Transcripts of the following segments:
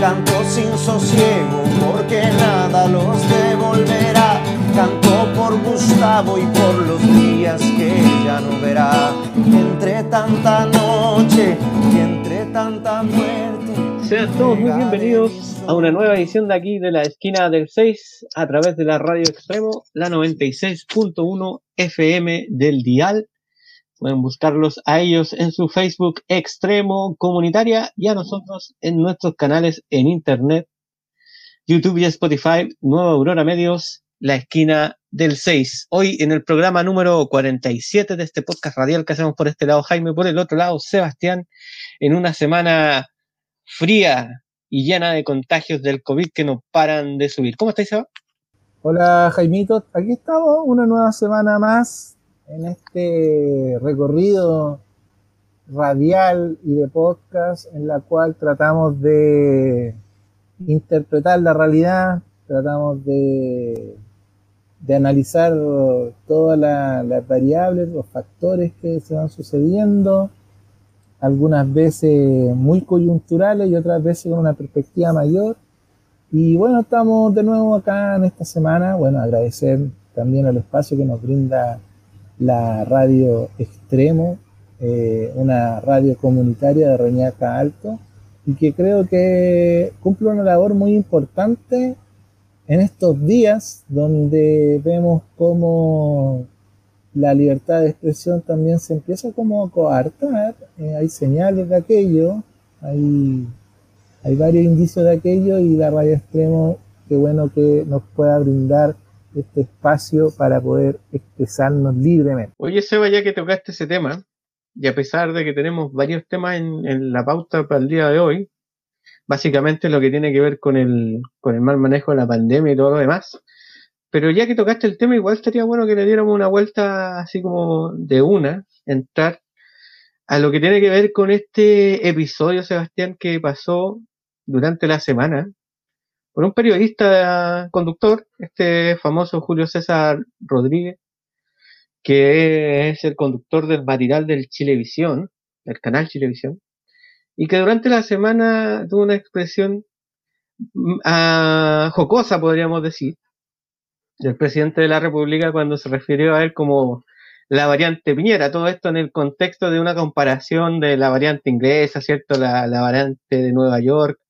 Canto sin sosiego porque nada los devolverá. Canto por Gustavo y por los días que ya no verá. Entre tanta noche y entre tanta muerte. Sean todos muy bienvenidos a una nueva edición de aquí de la esquina del 6 a través de la radio extremo, la 96.1 FM del dial Pueden buscarlos a ellos en su Facebook Extremo Comunitaria y a nosotros en nuestros canales en Internet, YouTube y Spotify, Nueva Aurora Medios, La Esquina del 6. Hoy en el programa número 47 de este podcast radial que hacemos por este lado Jaime, por el otro lado Sebastián, en una semana fría y llena de contagios del COVID que no paran de subir. ¿Cómo estáis, Sebastián? Hola, Jaimito. Aquí estamos, una nueva semana más en este recorrido radial y de podcast en la cual tratamos de interpretar la realidad, tratamos de, de analizar todas las variables, los factores que se van sucediendo, algunas veces muy coyunturales y otras veces con una perspectiva mayor. Y bueno, estamos de nuevo acá en esta semana. Bueno, agradecer también el espacio que nos brinda la radio Extremo, eh, una radio comunitaria de Reñaca Alto, y que creo que cumple una labor muy importante en estos días donde vemos cómo la libertad de expresión también se empieza como a coartar, eh, hay señales de aquello, hay, hay varios indicios de aquello y la radio extremo, qué bueno que nos pueda brindar este espacio para poder expresarnos libremente. Oye, Seba, ya que tocaste ese tema, y a pesar de que tenemos varios temas en, la pauta para el día de hoy, básicamente lo que tiene que ver con el, con el mal manejo de la pandemia y todo lo demás, pero ya que tocaste el tema, igual estaría bueno que le diéramos una vuelta así como de una, entrar a lo que tiene que ver con este episodio, Sebastián, que pasó durante la semana, por un periodista conductor, este famoso Julio César Rodríguez, que es el conductor del matinal del Chilevisión, del canal Chilevisión, y que durante la semana tuvo una expresión ah, jocosa, podríamos decir, del presidente de la República cuando se refirió a él como la variante Piñera, todo esto en el contexto de una comparación de la variante inglesa, ¿cierto? La variante de Nueva York,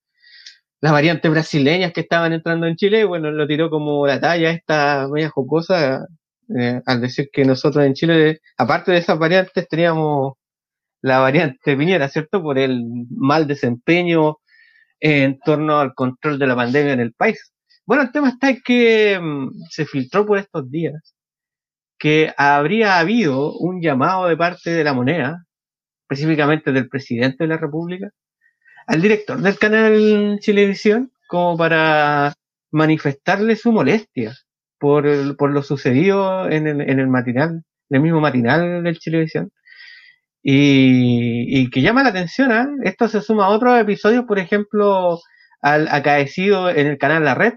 las variantes brasileñas que estaban entrando en Chile, bueno, lo tiró como la talla esta media jocosa, eh, al decir que nosotros en Chile, aparte de esas variantes, teníamos la variante Piñera, ¿cierto? Por el mal desempeño en torno al control de la pandemia en el país. Bueno, el tema está en que mm, se filtró por estos días que habría habido un llamado de parte de la moneda, específicamente del presidente de la República, al director del canal Chilevisión como para manifestarle su molestia por, por lo sucedido en el, en el matinal, el mismo matinal del Chilevisión. Y, y que llama la atención, ¿eh? esto se suma a otros episodios, por ejemplo, al acaecido en el canal La Red,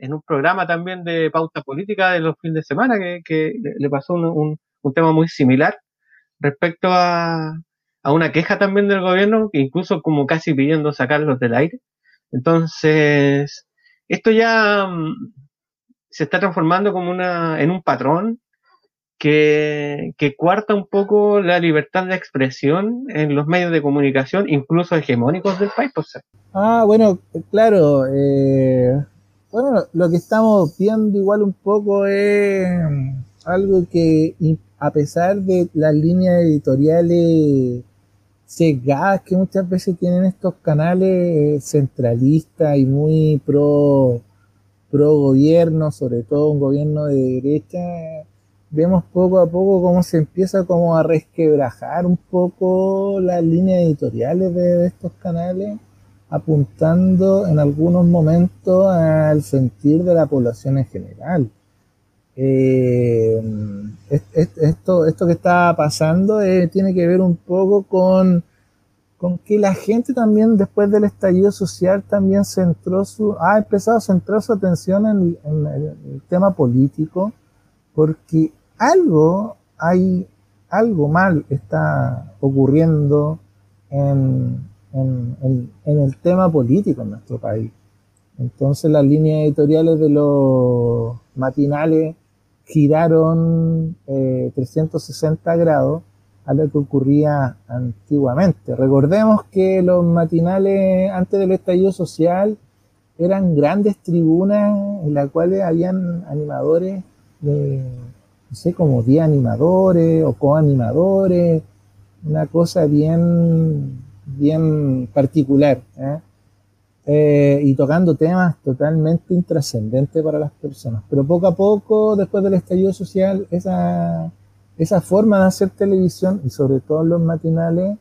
en un programa también de pauta política de los fines de semana, que, que le pasó un, un tema muy similar respecto a, a una queja también del gobierno, incluso como casi pidiendo sacarlos del aire. Entonces, esto ya mm, se está transformando como una, en un patrón que, que cuarta un poco la libertad de expresión en los medios de comunicación, incluso hegemónicos del país. Pues. Ah, bueno, claro. Eh, bueno, lo que estamos viendo igual un poco es algo que a pesar de las líneas editoriales cegadas que muchas veces tienen estos canales centralistas y muy pro, pro gobierno, sobre todo un gobierno de derecha, vemos poco a poco cómo se empieza como a resquebrajar un poco las líneas editoriales de, estos canales, apuntando en algunos momentos al sentir de la población en general. Eh, esto, esto que está pasando eh, tiene que ver un poco con, con que la gente también después del estallido social también centró su, ha empezado a centrar su atención en, el, tema político porque algo hay, algo mal está ocurriendo en, en, el tema político en nuestro país. Entonces las líneas editoriales de los matinales giraron 360 eh, grados a lo que ocurría antiguamente. Recordemos que los matinales antes del estallido social eran grandes tribunas en las cuales habían animadores, no sé, como 10 animadores o coanimadores, una cosa bien bien particular ¿eh? Eh, y tocando temas totalmente intrascendentes para las personas. Pero poco a poco, después del estallido social, esa, esa forma de hacer televisión y sobre todo los matinales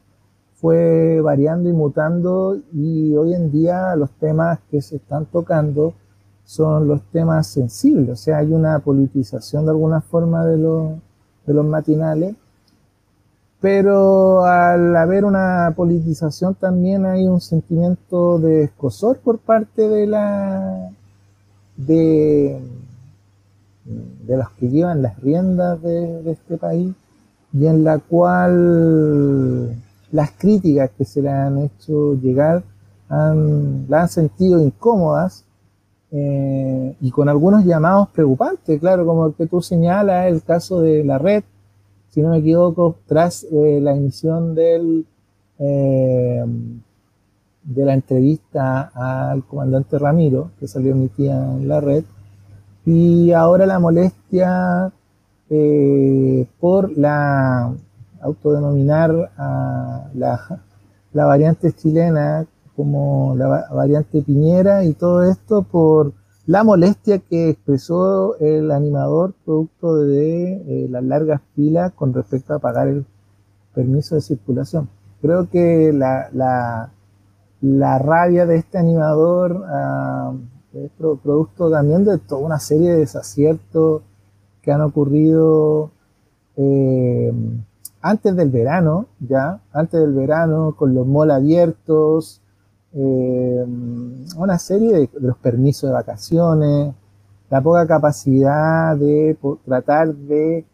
fue variando y mutando y hoy en día los temas que se están tocando son los temas sensibles, o sea, hay una politización de alguna forma de los, de los matinales pero al haber una politización también hay un sentimiento de escosor por parte de la de, de los que llevan las riendas de, este país y en la cual las críticas que se le han hecho llegar han, la han sentido incómodas eh, y con algunos llamados preocupantes, claro, como el que tú señalas, el caso de la red, si no me equivoco, tras eh, la emisión del, eh, de la entrevista al comandante Ramiro, que salió emitida en la red, y ahora la molestia eh, por la autodenominar a la, la variante chilena como la variante Piñera y todo esto por la molestia que expresó el animador producto de eh, las largas filas con respecto a pagar el permiso de circulación. Creo que la, la, rabia de este animador ah, es producto también de toda una serie de desaciertos que han ocurrido eh, antes del verano, ya, antes del verano, con los malls abiertos, eh, una serie de, los permisos de vacaciones, la poca capacidad de tratar de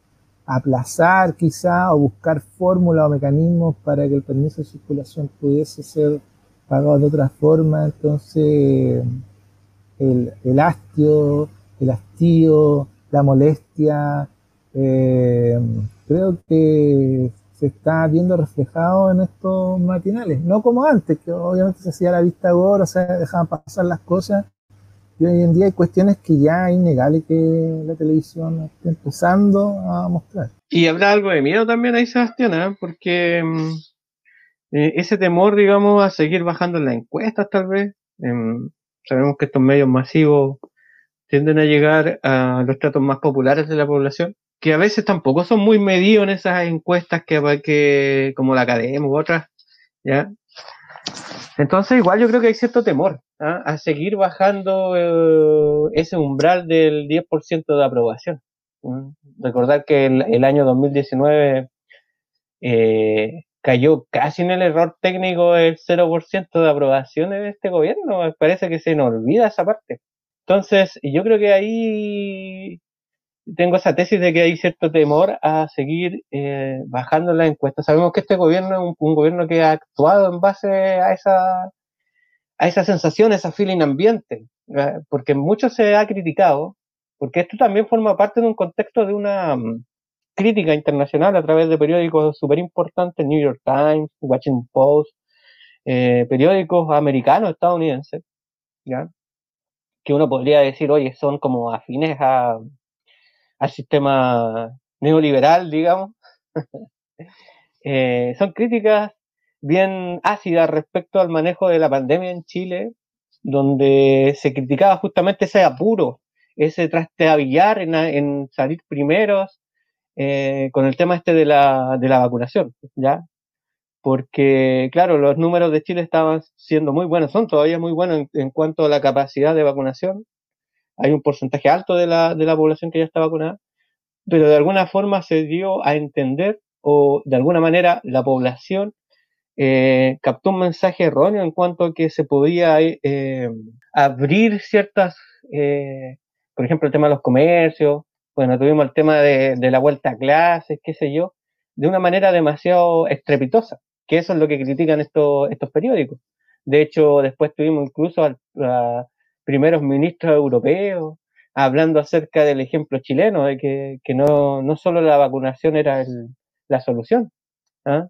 aplazar quizá o buscar fórmulas o mecanismos para que el permiso de circulación pudiese ser pagado de otra forma. Entonces, el, el hastio, el hastío, la molestia, eh, creo que se está viendo reflejado en estos matinales. No como antes, que obviamente se hacía la vista gorda, se dejaban pasar las cosas. Y hoy en día hay cuestiones que ya es innegable que la televisión esté empezando a mostrar. Y habrá algo de miedo también ahí, Sebastián, ¿eh? porque mm, eh, ese temor, digamos, a seguir bajando en las encuestas, tal vez. Em, sabemos que estos medios masivos tienden a llegar a los tratos más populares de la población que a veces tampoco son muy medidos en esas encuestas que, que como la Academia u otras, ¿ya? Entonces igual yo creo que hay cierto temor ¿ah? a seguir bajando eh, ese umbral del 10% de aprobación. Recordar que el, año 2019 eh, cayó casi en el error técnico el 0% de aprobación de este gobierno. Parece que se nos olvida esa parte. Entonces, yo creo que ahí tengo esa tesis de que hay cierto temor a seguir eh, bajando las encuestas. Sabemos que este gobierno es un, gobierno que ha actuado en base a esa, a esa sensación, esa feeling ambiente, porque mucho se ha criticado, porque esto también forma parte de un contexto de una mm, crítica internacional a través de periódicos súper importantes, New York Times, Washington Post, eh, periódicos americanos, estadounidenses, ¿ya? que uno podría decir, oye, son como afines a, al sistema neoliberal, digamos. Eh, son críticas bien ácidas respecto al manejo de la pandemia en Chile, donde se criticaba justamente ese apuro, ese trasteabillar en, en salir primeros eh, con el tema este de la, de la vacunación, ¿ya? porque, claro, los números de Chile estaban siendo muy buenos, son todavía muy buenos en, cuanto a la capacidad de vacunación. Hay un porcentaje alto de la, de la población que ya está vacunada, pero de alguna forma se dio a entender o de alguna manera la población eh, captó un mensaje erróneo en cuanto a que se podía eh, abrir ciertas, eh, por ejemplo, el tema de los comercios, bueno, tuvimos el tema de, de, la vuelta a clases, qué sé yo, de una manera demasiado estrepitosa que eso es lo que critican estos, estos periódicos. De hecho, después tuvimos incluso a, primeros ministros europeos hablando acerca del ejemplo chileno, de que, que no, no solo la vacunación era la solución. ¿ah?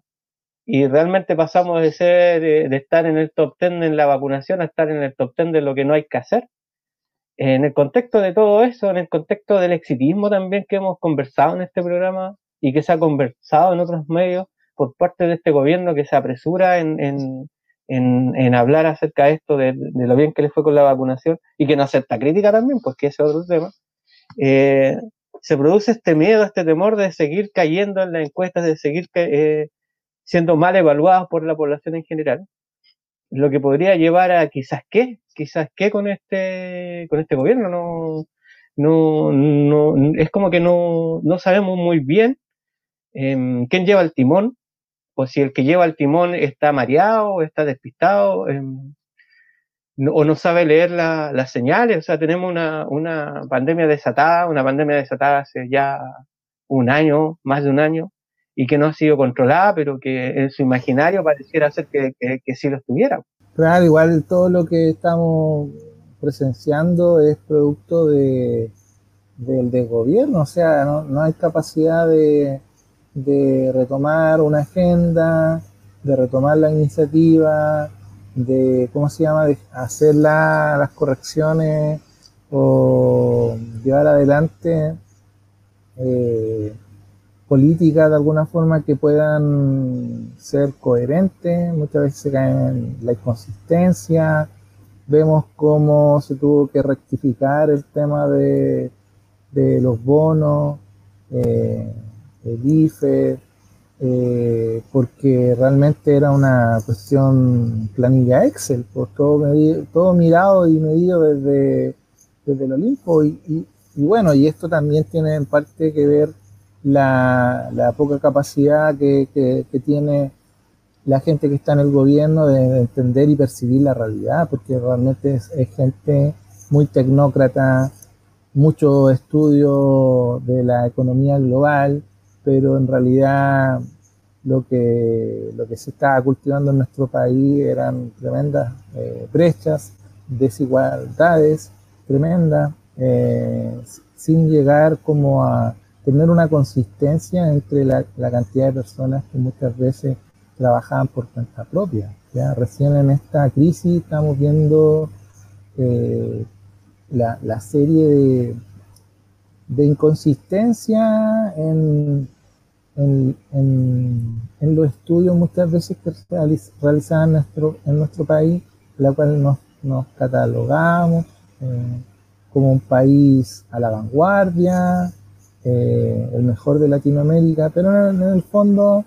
Y realmente pasamos de ser, de, estar en el top ten en la vacunación a estar en el top ten de lo que no hay que hacer. En el contexto de todo eso, en el contexto del exitismo también que hemos conversado en este programa y que se ha conversado en otros medios, por parte de este gobierno que se apresura en, en, en, hablar acerca de esto, de, lo bien que le fue con la vacunación y que no acepta crítica también, pues que ese es otro tema, eh, se produce este miedo, este temor de seguir cayendo en las encuestas, de seguir eh, siendo mal evaluados por la población en general, lo que podría llevar a quizás qué, quizás qué con este, con este gobierno, no, no, no, es como que no, no sabemos muy bien eh, quién lleva el timón, o si el que lleva el timón está mareado, está despistado, em, o no sabe leer las señales. O sea, tenemos una, una, pandemia desatada, una pandemia desatada hace ya un año, más de un año, y que no ha sido controlada, pero que en su imaginario pareciera ser que, que, sí lo estuviera. Claro, igual todo lo que estamos presenciando es producto de, del desgobierno, o sea, no, no hay capacidad de, de retomar una agenda, de retomar la iniciativa, de, ¿cómo se llama?, de hacer las correcciones o llevar adelante eh, políticas de alguna forma que puedan ser coherentes, muchas veces se caen en la inconsistencia, vemos cómo se tuvo que rectificar el tema de, de los bonos, eh, el IFE, eh, porque realmente era una cuestión planilla Excel, pues todo, todo mirado y medido desde, desde el Olimpo. Y, bueno, y esto también tiene en parte que ver la, poca capacidad que, tiene la gente que está en el gobierno de, entender y percibir la realidad, porque realmente es gente muy tecnócrata, mucho estudio de la economía global, pero en realidad lo que, lo que se estaba cultivando en nuestro país eran tremendas eh, brechas, desigualdades tremendas, eh, sin llegar como a tener una consistencia entre la, cantidad de personas que muchas veces trabajaban por cuenta propia. ¿ya? Recién en esta crisis estamos viendo eh, la, serie de, de inconsistencia en en, los estudios muchas veces que se realizan en nuestro, en nuestro país, la cual nos, nos catalogamos eh, como un país a la vanguardia, eh, el mejor de Latinoamérica, pero en, el fondo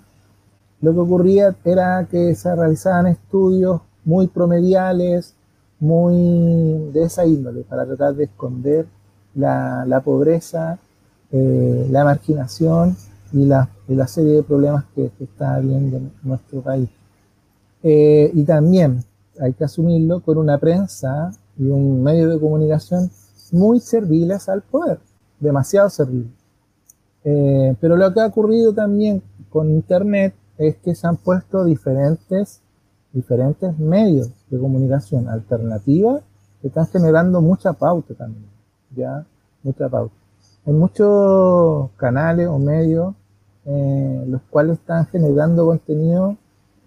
lo que ocurría era que se realizaban estudios muy promediales, muy de esa índole, para tratar de esconder la, la pobreza, eh, la marginación y la, la serie de problemas que, está habiendo en nuestro país. Eh, y también hay que asumirlo con una prensa y un medio de comunicación muy serviles al poder, demasiado serviles. Eh, pero lo que ha ocurrido también con Internet es que se han puesto diferentes, diferentes medios de comunicación alternativos que están generando mucha pauta también, ya, mucha pauta. En muchos canales o medios eh, los cuales están generando contenido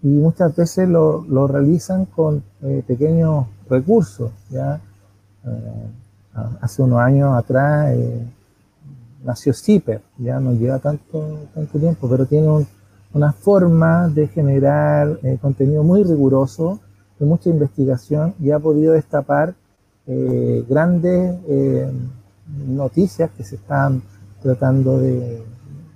y muchas veces lo, lo realizan con eh, pequeños recursos. ¿ya? Eh, hace unos años atrás nació Zipper, ya no lleva tanto, tanto tiempo, pero tiene una forma de generar contenido muy riguroso, de mucha investigación y ha podido destapar grandes noticias que se están tratando de,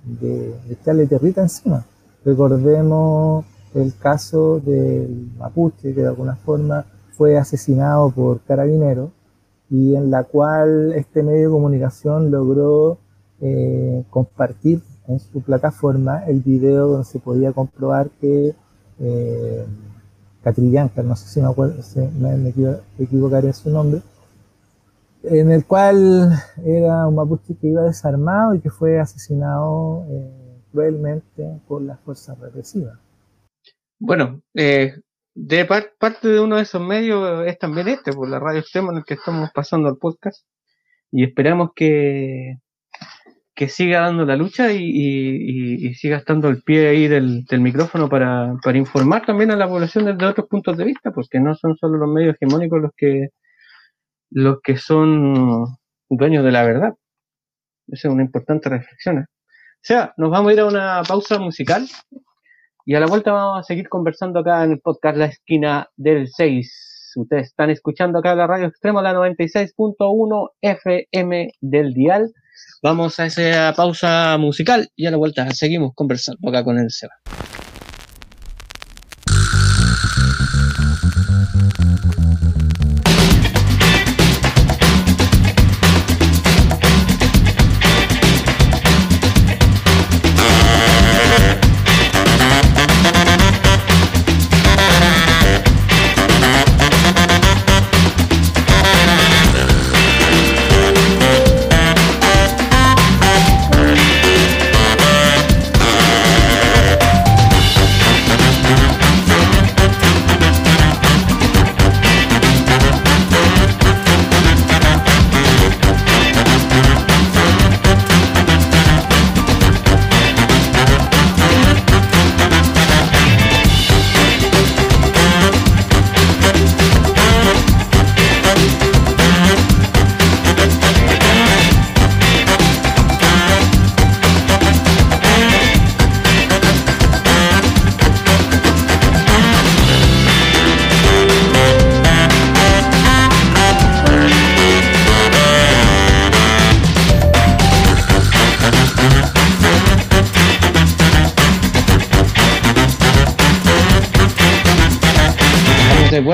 de, echarle tierrita encima. Recordemos el caso del mapuche, que de alguna forma fue asesinado por carabineros, y en la cual este medio de comunicación logró eh, compartir en su plataforma el video donde se podía comprobar que eh, Catrillanca, no sé si me, acuerdo, me equivocaré en su nombre, en el cual era un mapuche que iba desarmado y que fue asesinado eh, cruelmente por las fuerzas represivas. Bueno, eh, de parte de uno de esos medios es también este, por la radio extrema en el que estamos pasando el podcast, y esperamos que, que siga dando la lucha y, siga estando el pie ahí del, micrófono para, para, informar también a la población desde otros puntos de vista, porque no son solo los medios hegemónicos los que los que son dueños de la verdad. Esa es una importante reflexión. ¿eh? O sea, nos vamos a ir a una pausa musical y a la vuelta vamos a seguir conversando acá en el podcast La Esquina del 6. Ustedes están escuchando acá la radio extrema, la 96.1 FM del dial. Vamos a esa pausa musical y a la vuelta seguimos conversando acá con el Seba.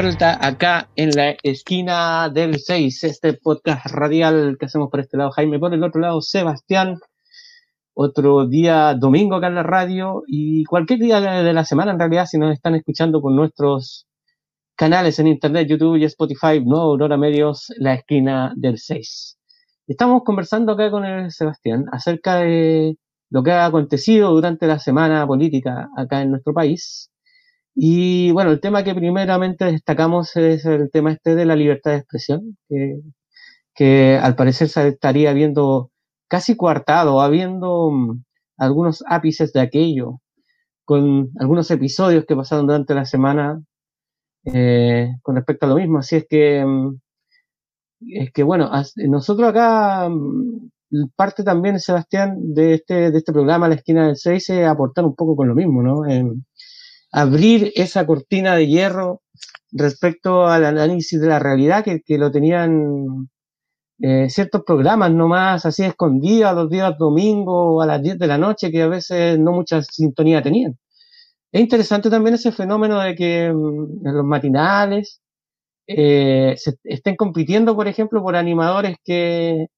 Vuelta acá en la esquina del 6, este podcast radial que hacemos por este lado, Jaime, por el otro lado, Sebastián. Otro día domingo acá en la radio y cualquier día de la semana en realidad, si nos están escuchando por nuestros canales en internet, YouTube y Spotify, Nueva Aurora Medios, la esquina del 6. Estamos conversando acá con el Sebastián acerca de lo que ha acontecido durante la semana política acá en nuestro país y bueno, el tema que primeramente destacamos es el tema este de la libertad de expresión, que, al parecer se estaría viendo casi coartado, habiendo mm, algunos ápices de aquello, con algunos episodios que pasaron durante la semana eh, con respecto a lo mismo. Así es que, mm, es que bueno, nosotros acá, mm, parte también, Sebastián, de este, de este programa, La Esquina del 6, es aportar un poco con lo mismo, ¿no? Abrir esa cortina de hierro respecto al análisis de la realidad que, que lo tenían eh, ciertos programas nomás así escondidos los días domingo a las 10 de la noche que a veces no mucha sintonía tenían. Es interesante también ese fenómeno de que mm, en los matinales eh, se estén compitiendo, por ejemplo, por animadores que,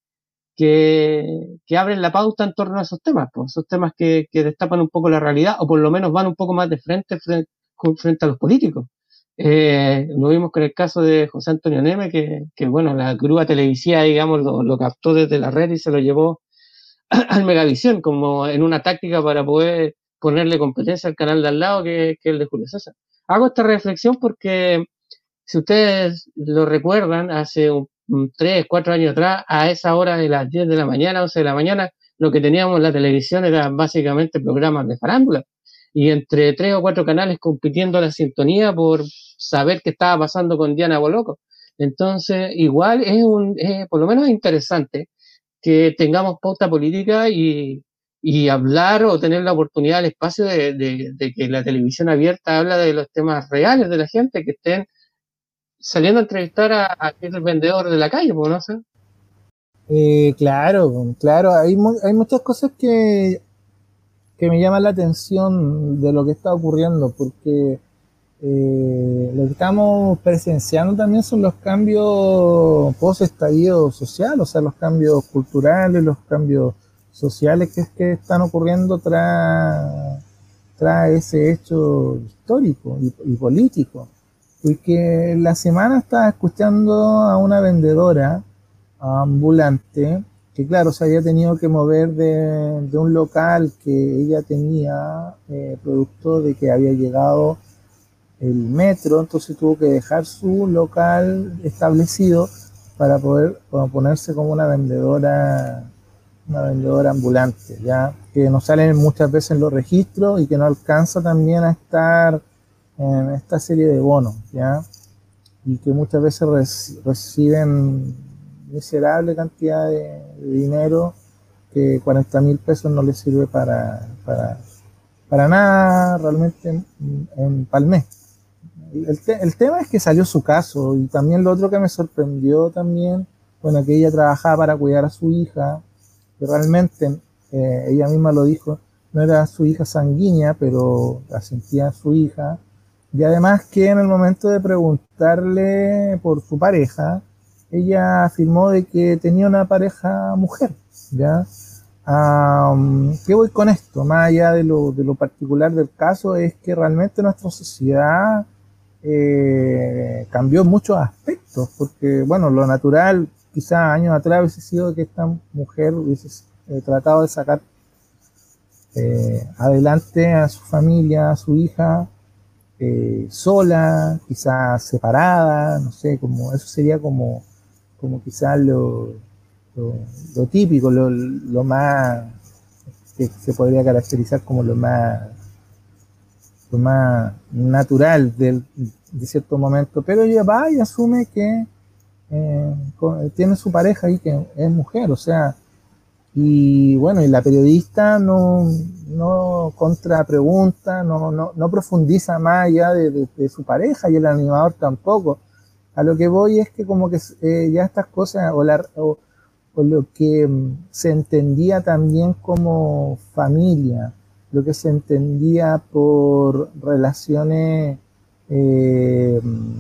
que, abren la pauta en torno a esos temas, pues, esos temas que, destapan un poco la realidad o por lo menos van un poco más de frente frente, a los políticos. Eh, lo vimos con el caso de José Antonio Neme, que, bueno, la grúa televisiva, digamos, lo, captó desde la red y se lo llevó al Megavisión como en una táctica para poder ponerle competencia al canal de al lado, que, que es el de Julio César. Hago esta reflexión porque, si ustedes lo recuerdan, hace un tres, cuatro años atrás, a esa hora de las 10 de la mañana, 11 de la mañana, lo que teníamos en la televisión eran básicamente programas de farándula. Y entre tres o cuatro canales compitiendo la sintonía por saber qué estaba pasando con Diana Boloco. Entonces, igual es un, por lo menos interesante que tengamos pauta política y, y hablar o tener la oportunidad, el espacio de, de, que la televisión abierta habla de los temas reales de la gente, que estén saliendo a entrevistar a, aquel vendedor de la calle, ¿no sé? Eh, claro, claro, hay, hay muchas cosas que que me llama la atención de lo que está ocurriendo, porque eh, lo que estamos presenciando también son los cambios post-estallido social, o sea, los cambios culturales, los cambios sociales que, que están ocurriendo tras, tras ese hecho histórico y político. Porque la semana estaba escuchando a una vendedora ambulante que claro, se había tenido que mover de, un local que ella tenía, eh, producto de que había llegado el metro, entonces tuvo que dejar su local establecido para poder ponerse como una vendedora, una vendedora ambulante, ya que no salen muchas veces los registros y que no alcanza también a estar en esta serie de bonos, ya y que muchas veces reciben miserable cantidad de, dinero que 40 mil pesos no le sirve para, para, para nada realmente en, en Palmé. El, el, tema es que salió su caso y también lo otro que me sorprendió también, bueno, que ella trabajaba para cuidar a su hija, que realmente eh, ella misma lo dijo, no era su hija sanguínea, pero la sentía su hija. Y además que en el momento de preguntarle por su pareja, ella afirmó de que tenía una pareja mujer, ¿ya? ¿Qué voy con esto? Más allá de lo, de lo, particular del caso, es que realmente nuestra sociedad eh, cambió en muchos aspectos, porque, bueno, lo natural quizás años atrás hubiese sido que esta mujer hubiese eh, tratado de sacar eh, adelante a su familia, a su hija, eh, sola, quizás separada, no sé, como eso sería como como quizás lo, lo, típico, lo, lo, más que se podría caracterizar como lo más lo más natural del, de cierto momento, pero ella va y asume que eh, tiene su pareja y que es mujer, o sea, y bueno, y la periodista no, no contrapregunta, no, no, no profundiza más allá de, su pareja y el animador tampoco. A lo que voy es que como que eh, ya estas cosas, o, la, o, lo que mm, se entendía también como familia, lo que se entendía por relaciones, eh, mm,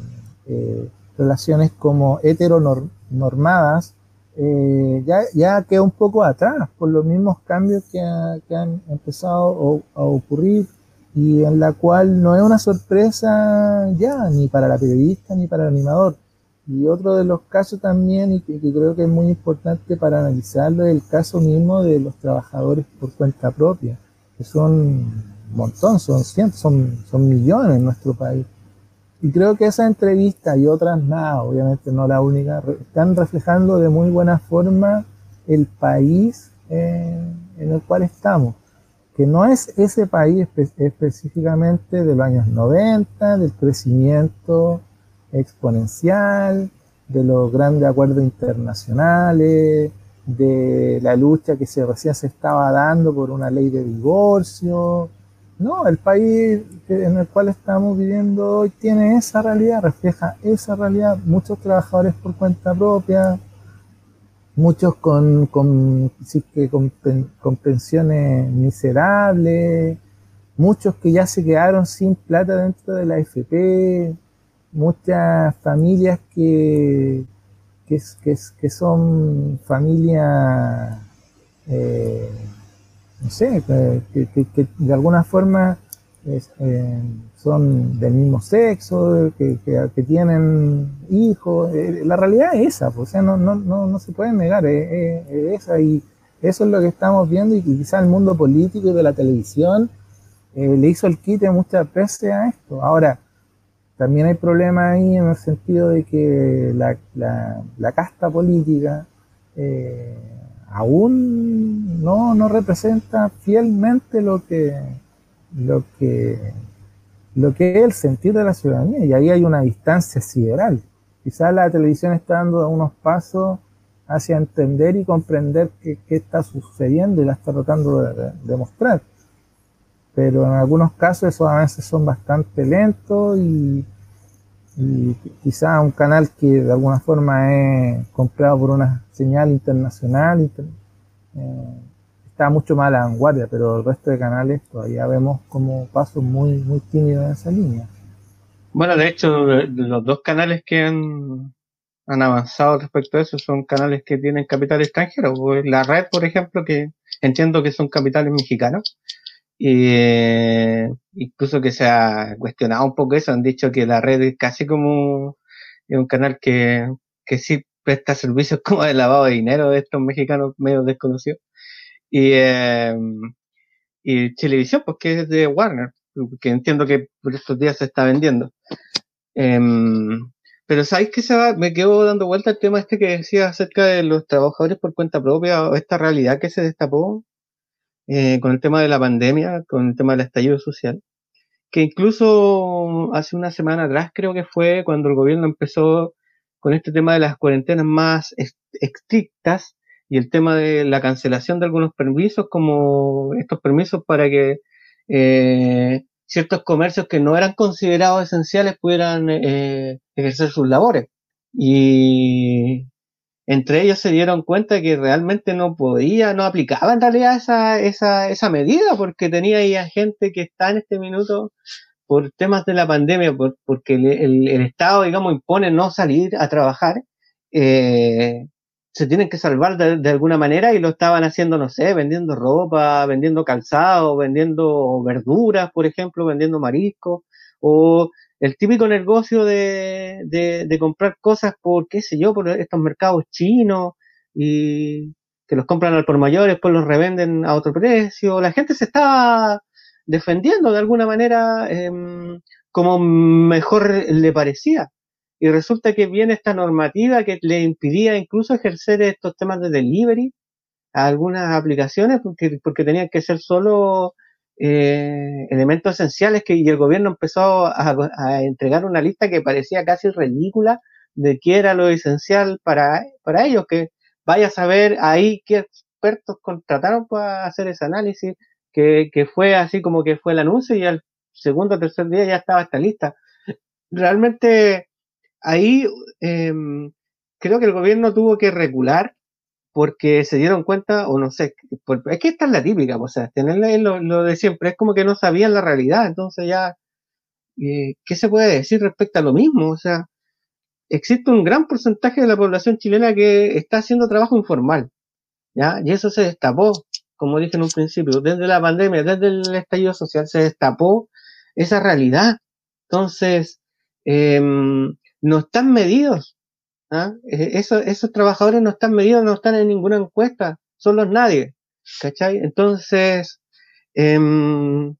eh, relaciones como heteronormadas, eh, ya, ya queda un poco atrás por los mismos cambios que, han empezado a, ocurrir y en la cual no es una sorpresa ya, ni para la periodista ni para el animador. Y otro de los casos también, y que, que creo que es muy importante para analizarlo, es el caso mismo de los trabajadores por cuenta propia, que son un montón, son cientos, son, son millones en nuestro país. Y creo que esa entrevista y otras más, obviamente no la única, están reflejando de muy buena forma el país eh, en el cual estamos que no es ese país espe específicamente de los años 90, del crecimiento exponencial, de los grandes acuerdos internacionales, de la lucha que se recién se estaba dando por una ley de divorcio. No, el país en el cual estamos viviendo hoy tiene esa realidad, refleja esa realidad. Muchos trabajadores por cuenta propia, muchos con, con, con, con, pensiones miserables, muchos que ya se quedaron sin plata dentro de la FP, muchas familias que, que, que, que son familias, eh, no sé, que, que, de alguna forma eh, son del mismo sexo, que, que, tienen hijos. Eh, la realidad es esa, pues, o sea, no, no, no, no se puede negar, es, es, esa. Y eso es lo que estamos viendo y quizá el mundo político y de la televisión eh, le hizo el quite muchas veces a esto. Ahora, también hay problemas ahí en el sentido de que la, la, la casta política eh, aún no, no representa fielmente lo que lo que, lo que es el sentir de la ciudadanía, y ahí hay una distancia sideral. Quizás la televisión está dando unos pasos hacia entender y comprender qué, qué está sucediendo y la está tratando de, de, mostrar. Pero en algunos casos esos avances son bastante lentos y, y quizás un canal que de alguna forma es comprado por una señal internacional, eh, está mucho más a la vanguardia, pero el resto de canales todavía vemos como pasos muy, muy tímidos en esa línea. Bueno, de hecho, los dos canales que han, han avanzado respecto a eso son canales que tienen capital extranjero. Pues, la red, por ejemplo, que entiendo que son capitales mexicanos. Y eh, incluso que se ha cuestionado un poco eso, han dicho que la red es casi como un canal que, que sí presta servicios como de lavado de dinero de estos mexicanos medio desconocidos. Y, eh, y Televisión, pues que es de Warner, que entiendo que por estos días se está vendiendo. Em, pero ¿sabéis que se va? Me quedo dando vuelta el tema este que decía acerca de los trabajadores por cuenta propia, esta realidad que se destapó eh, con el tema de la pandemia, con el tema del estallido social, que incluso hace una semana atrás creo que fue cuando el gobierno empezó con este tema de las cuarentenas más estrictas y el tema de la cancelación de algunos permisos, como estos permisos para que eh, ciertos comercios que no eran considerados esenciales pudieran eh, ejercer sus labores. Y entre ellos se dieron cuenta que realmente no podía, no aplicaba en realidad esa, esa, esa medida, porque tenía ya gente que está en este minuto por temas de la pandemia, por, porque el, Estado, digamos, impone no salir a trabajar, eh, se tienen que salvar de, alguna manera y lo estaban haciendo, no sé, vendiendo ropa, vendiendo calzado, vendiendo verduras, por ejemplo, vendiendo mariscos, o el típico negocio de, de, comprar cosas por, qué sé yo, por estos mercados chinos y que los compran al por mayor, después los revenden a otro precio. La gente se estaba defendiendo de alguna manera em, como mejor le parecía. Y resulta que viene esta normativa que le impidía incluso ejercer estos temas de delivery a algunas aplicaciones porque, porque tenían que ser solo eh, elementos esenciales que y el gobierno empezó a, entregar una lista que parecía casi ridícula de qué era lo esencial para, para ellos, que vaya a saber ahí qué expertos contrataron para hacer ese análisis, que, que fue así como que fue el anuncio y al segundo o tercer día ya estaba esta lista. Realmente ahí em, creo que el gobierno tuvo que regular porque se dieron cuenta, o no sé, es que esta es la típica, o sea, tener lo, lo, de siempre, es como que no sabían la realidad, entonces ya, eh, ¿qué se puede decir respecto a lo mismo? O sea, existe un gran porcentaje de la población chilena que está haciendo trabajo informal, ¿ya? Y eso se destapó, como dije en un principio, desde la pandemia, desde el estallido social, se destapó esa realidad. Entonces, eh, no están medidos. ¿ah? E-, esos trabajadores no están medidos, no están en ninguna encuesta, son los nadie. ¿Cachai? Entonces, em,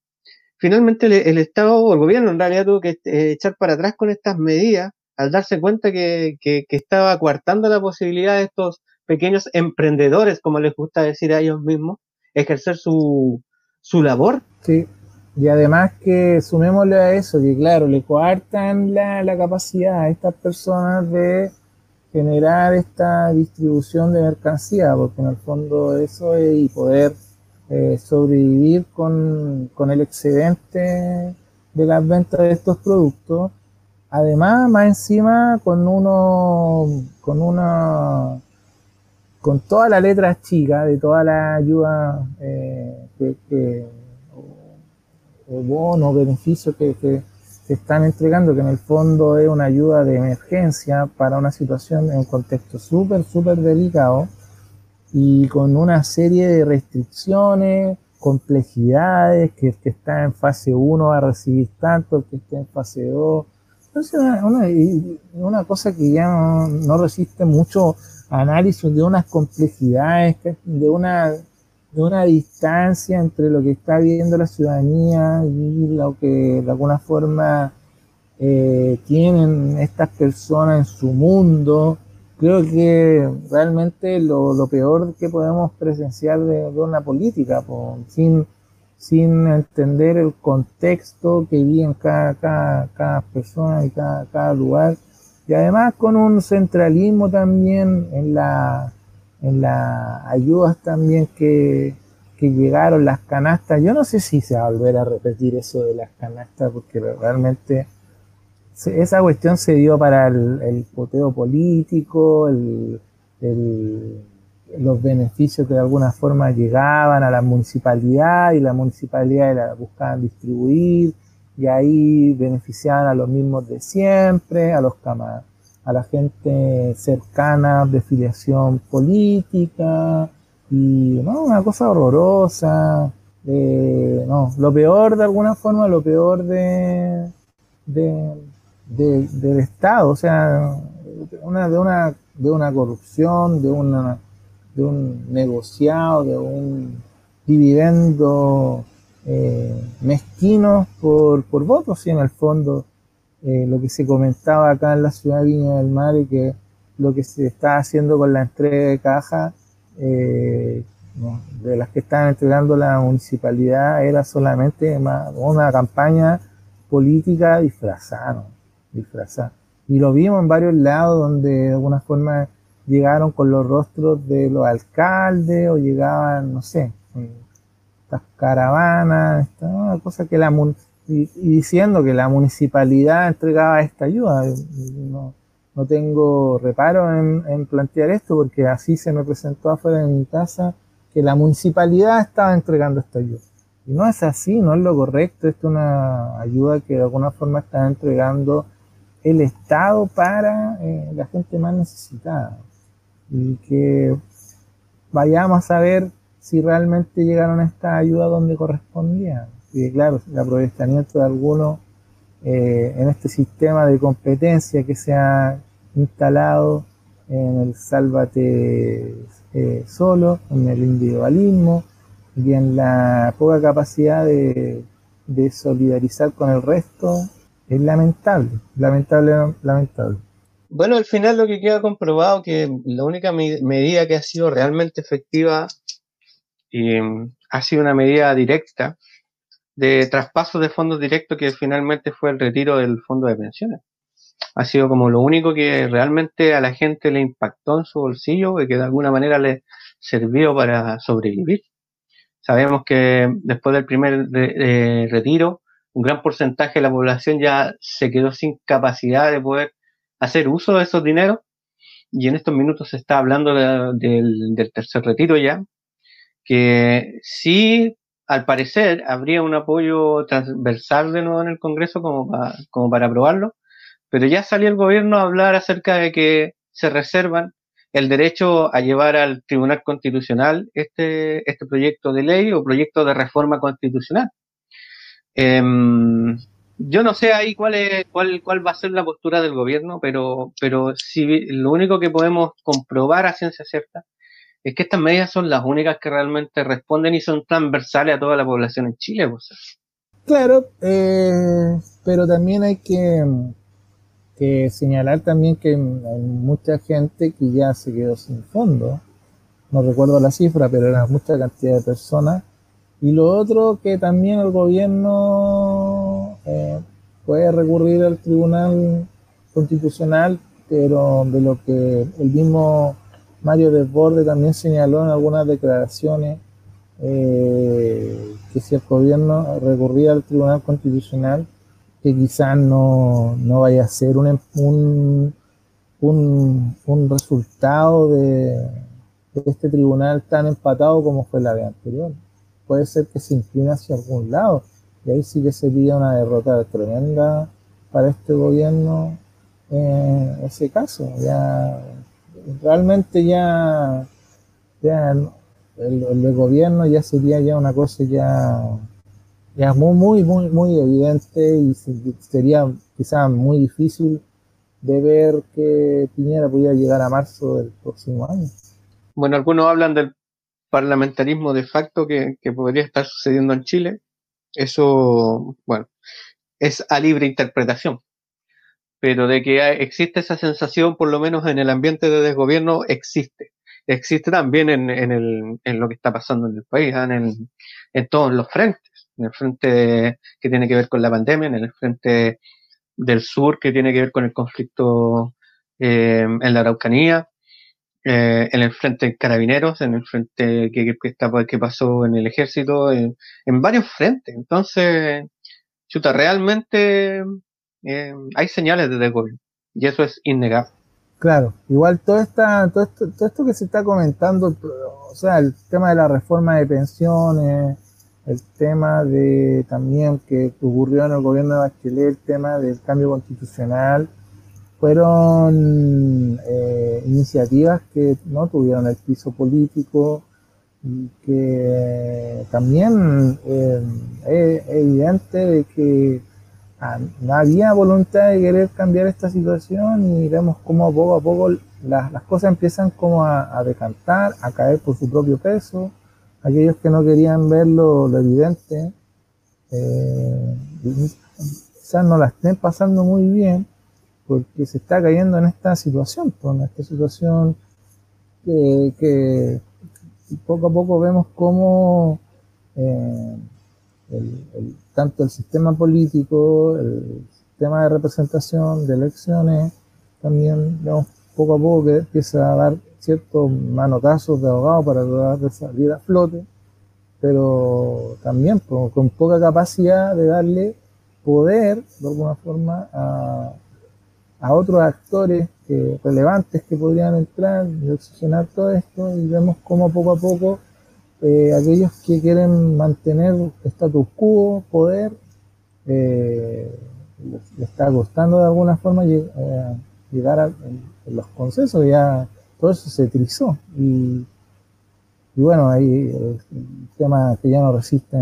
finalmente el, Estado o el gobierno en realidad tuvo que eh, echar para atrás con estas medidas al darse cuenta que, que, estaba coartando la posibilidad de estos pequeños emprendedores, como les gusta decir a ellos mismos, ejercer su, su labor. Sí. Y además que sumémosle a eso, que claro, le coartan la, la capacidad a estas personas de generar esta distribución de mercancía, porque en el fondo eso es y poder eh, sobrevivir con, con, el excedente de las ventas de estos productos. Además, más encima, con uno, con una, con toda la letra chica de toda la ayuda eh, que o bonos, beneficios que, que se están entregando, que en el fondo es una ayuda de emergencia para una situación en un contexto súper, súper delicado y con una serie de restricciones, complejidades, que el que está en fase 1 va a recibir tanto, el que está en fase 2. Entonces, una, una cosa que ya no, no resiste mucho análisis de unas complejidades, de una de una distancia entre lo que está viendo la ciudadanía y lo que de alguna forma eh, tienen estas personas en su mundo. Creo que realmente lo, lo peor que podemos presenciar de, una política, sin, sin entender el contexto que vive en cada, cada, cada persona y cada, cada lugar, y además con un centralismo también en la en las ayudas también que, que llegaron, las canastas. Yo no sé si se va a volver a repetir eso de las canastas, porque realmente esa cuestión se dio para el, poteo político, el, los beneficios de alguna forma llegaban a la municipalidad y la municipalidad la buscaban distribuir y ahí beneficiaban a los mismos de siempre, a los a la gente cercana de filiación política y no, una cosa horrorosa. Eh, no, lo peor de alguna forma, lo peor de, de, del Estado, o sea, una, de, una, de una corrupción, de, una, de un negociado, de un dividendo eh, por, por votos, y en el fondo eh, lo que se comentaba acá en la ciudad de Viña del Mar y que lo que se está haciendo con la entrega de caja eh, de las que estaban entregando la municipalidad era solamente una campaña política disfrazada, disfrazada. Y lo vimos en varios lados donde de alguna forma llegaron con los rostros de los alcaldes o llegaban, no sé, estas caravanas, esta, cosa que la y, diciendo que la municipalidad entregaba esta ayuda. No, no tengo reparo en, en, plantear esto porque así se me presentó afuera de mi casa que la municipalidad estaba entregando esta ayuda. Y no es así, no es lo correcto, esto es una ayuda que de alguna forma está entregando el Estado para eh, la gente más necesitada. Y que vayamos a ver si realmente llegaron a esta ayuda donde correspondía. Y claro, el aprovechamiento de algunos eh, en este sistema de competencia que se ha instalado en el sálvate eh, solo, en el individualismo y en la poca capacidad de, de solidarizar con el resto, es lamentable, lamentable, lamentable. Bueno, al final lo que queda comprobado que la única medida que ha sido realmente efectiva y mm, ha sido una medida directa de traspaso de fondos directos que finalmente fue el retiro del fondo de pensiones. Ha sido como lo único que realmente a la gente le impactó en su bolsillo y que de alguna manera le sirvió para sobrevivir. Sabemos que después del primer retiro, un gran porcentaje de la población ya se quedó sin capacidad de poder hacer uso de esos dineros y en estos minutos se está hablando del, tercer retiro ya, que sí, al parecer, habría un apoyo transversal de nuevo en el Congreso como, como para aprobarlo, pero ya salió el gobierno a hablar acerca de que se reservan el derecho a llevar al Tribunal Constitucional este, este proyecto de ley o proyecto de reforma constitucional. Em, yo no sé ahí cuál, es, cuál, cuál va a ser la postura del gobierno, pero, pero si lo único que podemos comprobar a ciencia cierta es que estas medidas son las únicas que realmente responden y son transversales a toda la población en Chile. Pues. Claro, eh, pero también hay que, que señalar también que hay mucha gente que ya se quedó sin fondo. No recuerdo la cifra, pero era mucha cantidad de personas y lo otro que también el gobierno eh, puede recurrir al Tribunal Constitucional, pero de lo que el mismo Mario Desborde también señaló en algunas declaraciones, eh, que si el gobierno recurría al Tribunal Constitucional, que quizás no, no vaya a ser un, un, un, resultado de, este tribunal tan empatado como fue la vez anterior puede ser que se incline hacia algún lado. Y ahí sí que sería una derrota tremenda para este gobierno en ese caso. Ya realmente ya, ya el, gobierno ya sería ya una cosa ya, ya muy, muy, muy, evidente y sería quizás muy difícil de ver que Piñera pudiera llegar a marzo del próximo año. Bueno, algunos hablan del parlamentarismo de facto que, podría estar sucediendo en Chile, eso, bueno, es a libre interpretación. Pero de que existe esa sensación, por lo menos en el ambiente de desgobierno, existe. Existe también en, el, en lo que está pasando en el país, ¿ah? en, en todos los frentes. En el frente que tiene que ver con la pandemia, en el frente del sur que tiene que ver con el conflicto eh, en la Araucanía, eh, en el frente de carabineros, en el frente que, que, está, que pasó en el ejército, en, varios frentes. Entonces, chuta, realmente eh, hay señales de desgobierno y eso es innegable. Claro, igual todo, esta, todo, esto, todo esto que se está comentando, o sea, el tema de la reforma de pensiones, el tema de también que ocurrió en el gobierno de Bachelet, el tema del cambio constitucional, fueron eh, iniciativas que no tuvieron el piso político que también eh, es evidente de que no había voluntad de querer cambiar esta situación y vemos cómo poco a poco las, las cosas empiezan como a, decantar, a caer por su propio peso. Aquellos que no querían ver lo, evidente, eh, quizás no la estén pasando muy bien porque se está cayendo en esta situación, pues, en esta situación que, poco a poco vemos cómo eh, tanto el sistema político, el sistema de representación, de elecciones, también vemos poco a poco que empieza a dar ciertos manotazos de abogado para tratar de salir a flote, pero también pues, con poca capacidad de darle poder, de alguna forma, a, a otros actores relevantes que podrían entrar y oxigenar todo esto y vemos cómo poco a poco eh, aquellos que quieren mantener status quo, poder, eh, les, está costando de alguna forma eh, llegar a los consensos, ya todo eso se trizó y, y bueno, ahí el, tema que ya no resiste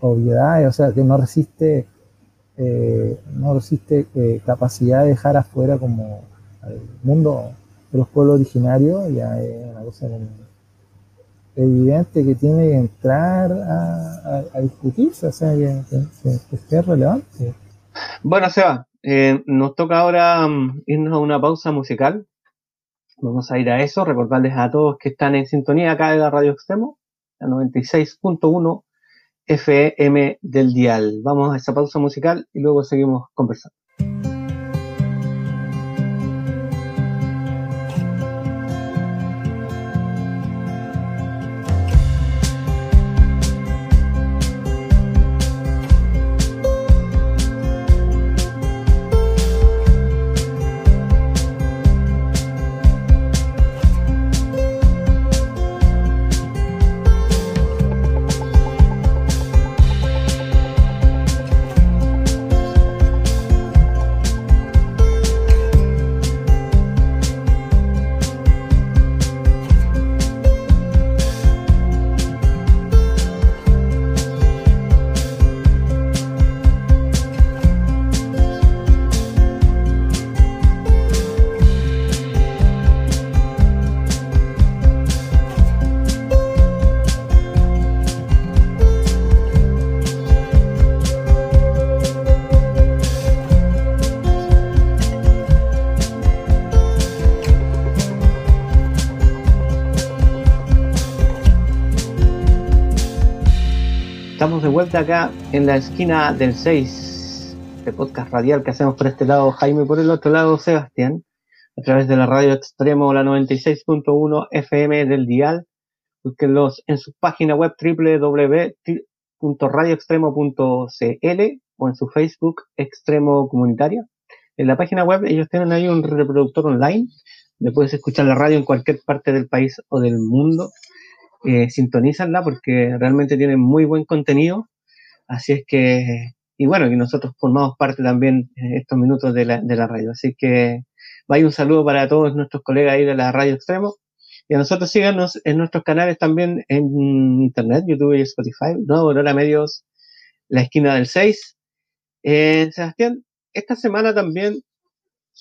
obviedades, o sea, que no resiste eh, no resiste eh, capacidad de dejar afuera como al mundo de los pueblos originarios, ya es una cosa evidente que tiene que entrar a, discutirse, o sea, que, sea relevante. Bueno, Seba, eh, nos toca ahora mm, irnos a una pausa musical. Vamos a ir a eso, recordarles a todos que están en sintonía acá de la Radio Extremo, la 96.1 FM del dial. Vamos a esa pausa musical y luego seguimos conversando. Acá en la esquina del 6 de podcast radial que hacemos por este lado Jaime, por el otro lado Sebastián, a través de la radio extremo, la 96.1 FM del dial. Búsquenlos en su página web www.radioextremo.cl o en su Facebook Extremo Comunitaria. En la página web ellos tienen ahí un reproductor online donde puedes escuchar la radio en cualquier parte del país o del mundo eh, sintonízanla porque realmente tienen muy buen contenido. Así es que, y bueno, y nosotros formamos parte también en estos minutos de la, de la radio. Así que vaya un saludo para todos nuestros colegas ahí de la Radio Extremo. Y a nosotros síganos en nuestros canales también en Internet, YouTube y Spotify. Nuevo Aurora Medios, La Esquina del 6. Eh, Sebastián, esta semana también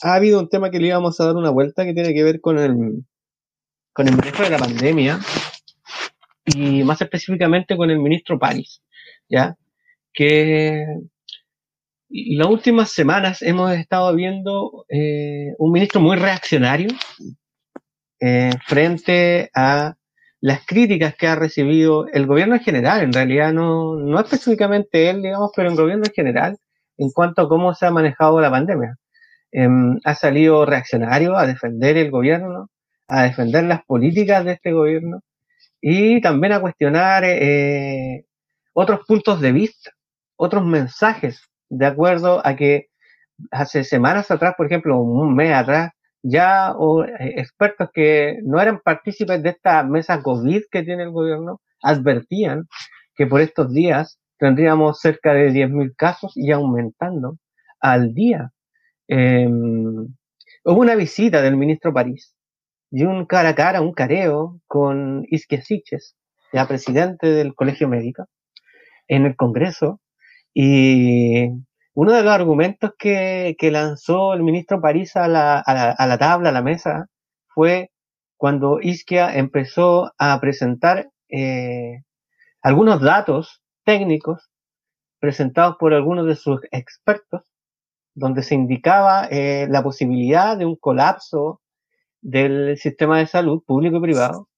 ha habido un tema que le íbamos a dar una vuelta que tiene que ver con el, con el manejo de la pandemia y más específicamente con el ministro París, ¿ya? Que las últimas semanas hemos estado viendo eh, un ministro muy reaccionario eh, frente a las críticas que ha recibido el gobierno en general, en realidad no, no específicamente él, digamos, pero el gobierno en general, en cuanto a cómo se ha manejado la pandemia. Em, ha salido reaccionario a defender el gobierno, a defender las políticas de este gobierno, y también a cuestionar eh, otros puntos de vista, otros mensajes, de acuerdo a que hace semanas atrás, por ejemplo, un mes atrás, ya o, eh, expertos que no eran partícipes de esta mesa COVID que tiene el gobierno advertían que por estos días tendríamos cerca de 10.000 casos y aumentando al día. Em, hubo una visita del ministro París y un cara a cara, un careo con Isquia Siches, ya presidente del Colegio Médico, en el Congreso. Y uno de los argumentos que, lanzó el ministro París a la, a, la, tabla, a la mesa, fue cuando Isquia empezó a presentar eh, algunos datos técnicos presentados por algunos de sus expertos, donde se indicaba eh, la posibilidad de un colapso del sistema de salud público y privado,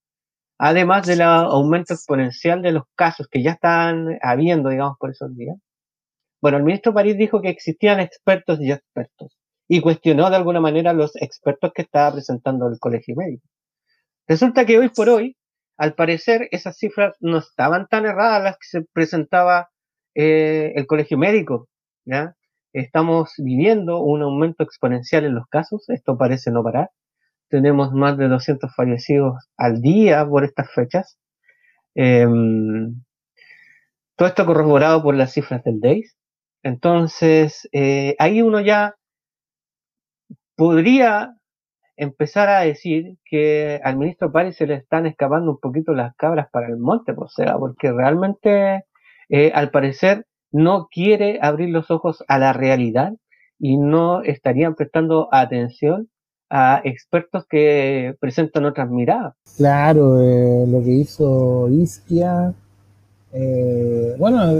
además del aumento exponencial de los casos que ya están habiendo, digamos, por esos días. Bueno, el ministro París dijo que existían expertos y expertos y cuestionó de alguna manera los expertos que estaba presentando el colegio médico. Resulta que hoy por hoy, al parecer, esas cifras no estaban tan erradas las que se presentaba eh, el colegio médico. Estamos viviendo un aumento exponencial en los casos, esto parece no parar tenemos más de 200 fallecidos al día por estas fechas. Em, todo esto corroborado por las cifras del DAIS. Entonces, eh, ahí uno ya podría empezar a decir que al ministro Párez se le están escapando un poquito las cabras para el monte, pues, o sea, porque realmente, eh, al parecer, no quiere abrir los ojos a la realidad y no estarían prestando atención a expertos que presentan otras miradas. Claro, eh, lo que hizo Isquia, eh, bueno,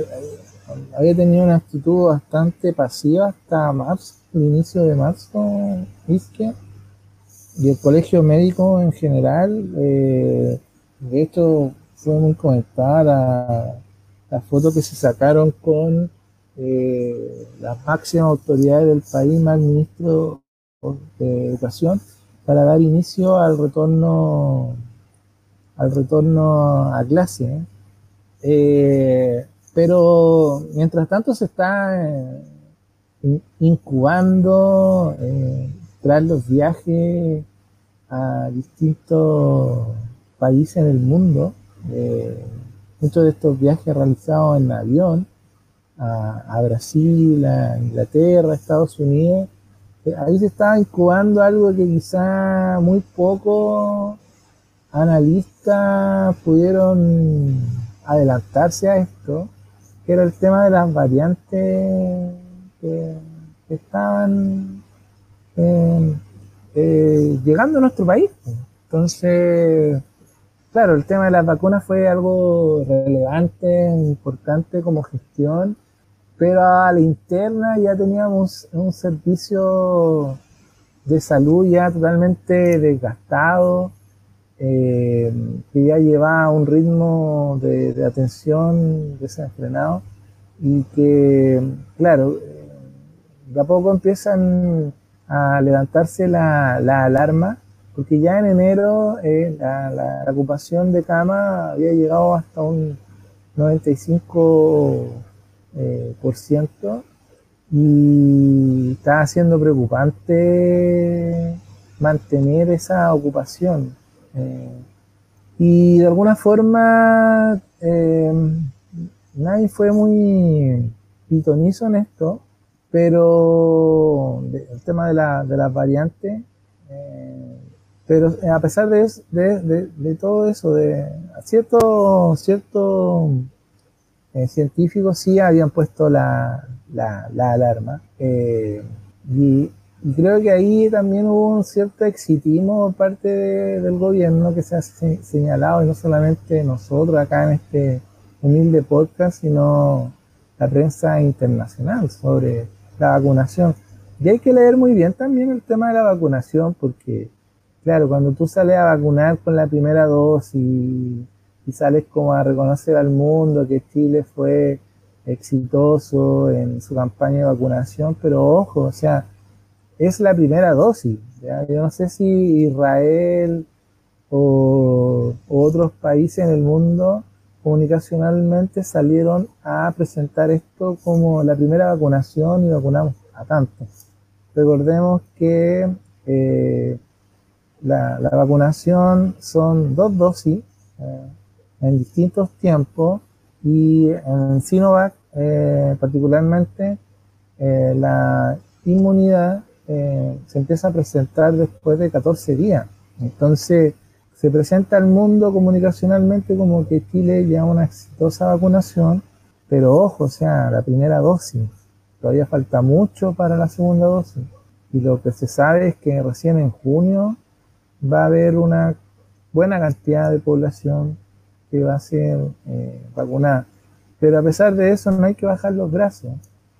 había tenido una actitud bastante pasiva hasta marzo, el inicio de marzo, Isquia, y el colegio médico en general, de hecho fue muy comentada la, foto que se sacaron con las máximas autoridades del país, más ministro de educación para dar inicio al retorno al retorno a clase. Eh, pero mientras tanto se está eh, incubando eh, tras los viajes a distintos países en el mundo. muchos de estos viajes realizados en avión a, Brasil, a Inglaterra, a Estados Unidos, ahí se estaba incubando algo que quizá muy pocos analistas pudieron adelantarse a esto, que era el tema de las variantes que, estaban eh, eh, llegando a nuestro país. Entonces, claro, el tema de las vacunas fue algo relevante, importante como gestión pero a la interna ya teníamos un servicio de salud ya totalmente desgastado, eh, que ya llevaba un ritmo de, atención desenfrenado y que, claro, de a poco empiezan a levantarse la, alarma, porque ya en enero eh, la, ocupación de cama había llegado hasta un 95 eh, por ciento y está siendo preocupante mantener esa ocupación. Eh, y de alguna forma eh, nadie fue muy pitonizo en esto, pero el tema de, la, de las variantes, pero a pesar de, de, de, todo eso, de cierto, cierto eh, científicos sí habían puesto la, alarma. Eh, y, creo que ahí también hubo un cierto exitismo por parte del gobierno que se ha señalado, y no solamente nosotros acá en este humilde podcast, sino la prensa internacional sobre la vacunación. Y hay que leer muy bien también el tema de la vacunación, porque, claro, cuando tú sales a vacunar con la primera dosis y sales como a reconocer al mundo que Chile fue exitoso en su campaña de vacunación, pero ojo, o sea, es la primera dosis. Yo no sé si Israel o, otros países en el mundo comunicacionalmente salieron a presentar esto como la primera vacunación y vacunamos a tanto. recordemos que eh, la, vacunación son dos dosis eh, en distintos tiempos y en Sinovac particularmente la inmunidad se empieza a presentar después de 14 días. Entonces, se presenta al mundo comunicacionalmente como que Chile lleva una exitosa vacunación, pero ojo, o sea, la primera dosis, todavía falta mucho para la segunda dosis. Y lo que se sabe es que recién en junio va a haber una buena cantidad de población que va a ser eh, vacunada. Pero a pesar de eso no hay que bajar los brazos.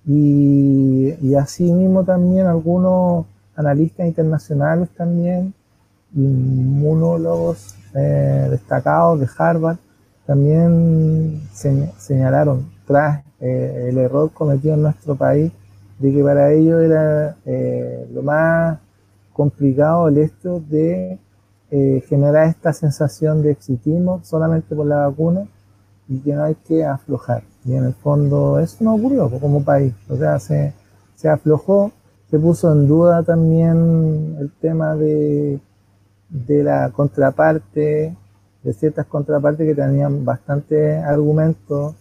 Y, y así mismo también algunos analistas internacionales también inmunólogos eh, destacados de Harvard también señalaron tras eh, el error cometido en nuestro país de que para ellos era eh, lo más complicado el hecho de generar esta sensación de exitismo solamente por la vacuna y que no hay que aflojar. Y en el fondo eso no ocurrió como país. O sea, se, se aflojó, se puso en duda también el tema de de la contraparte, de ciertas contrapartes que tenían bastante argumentos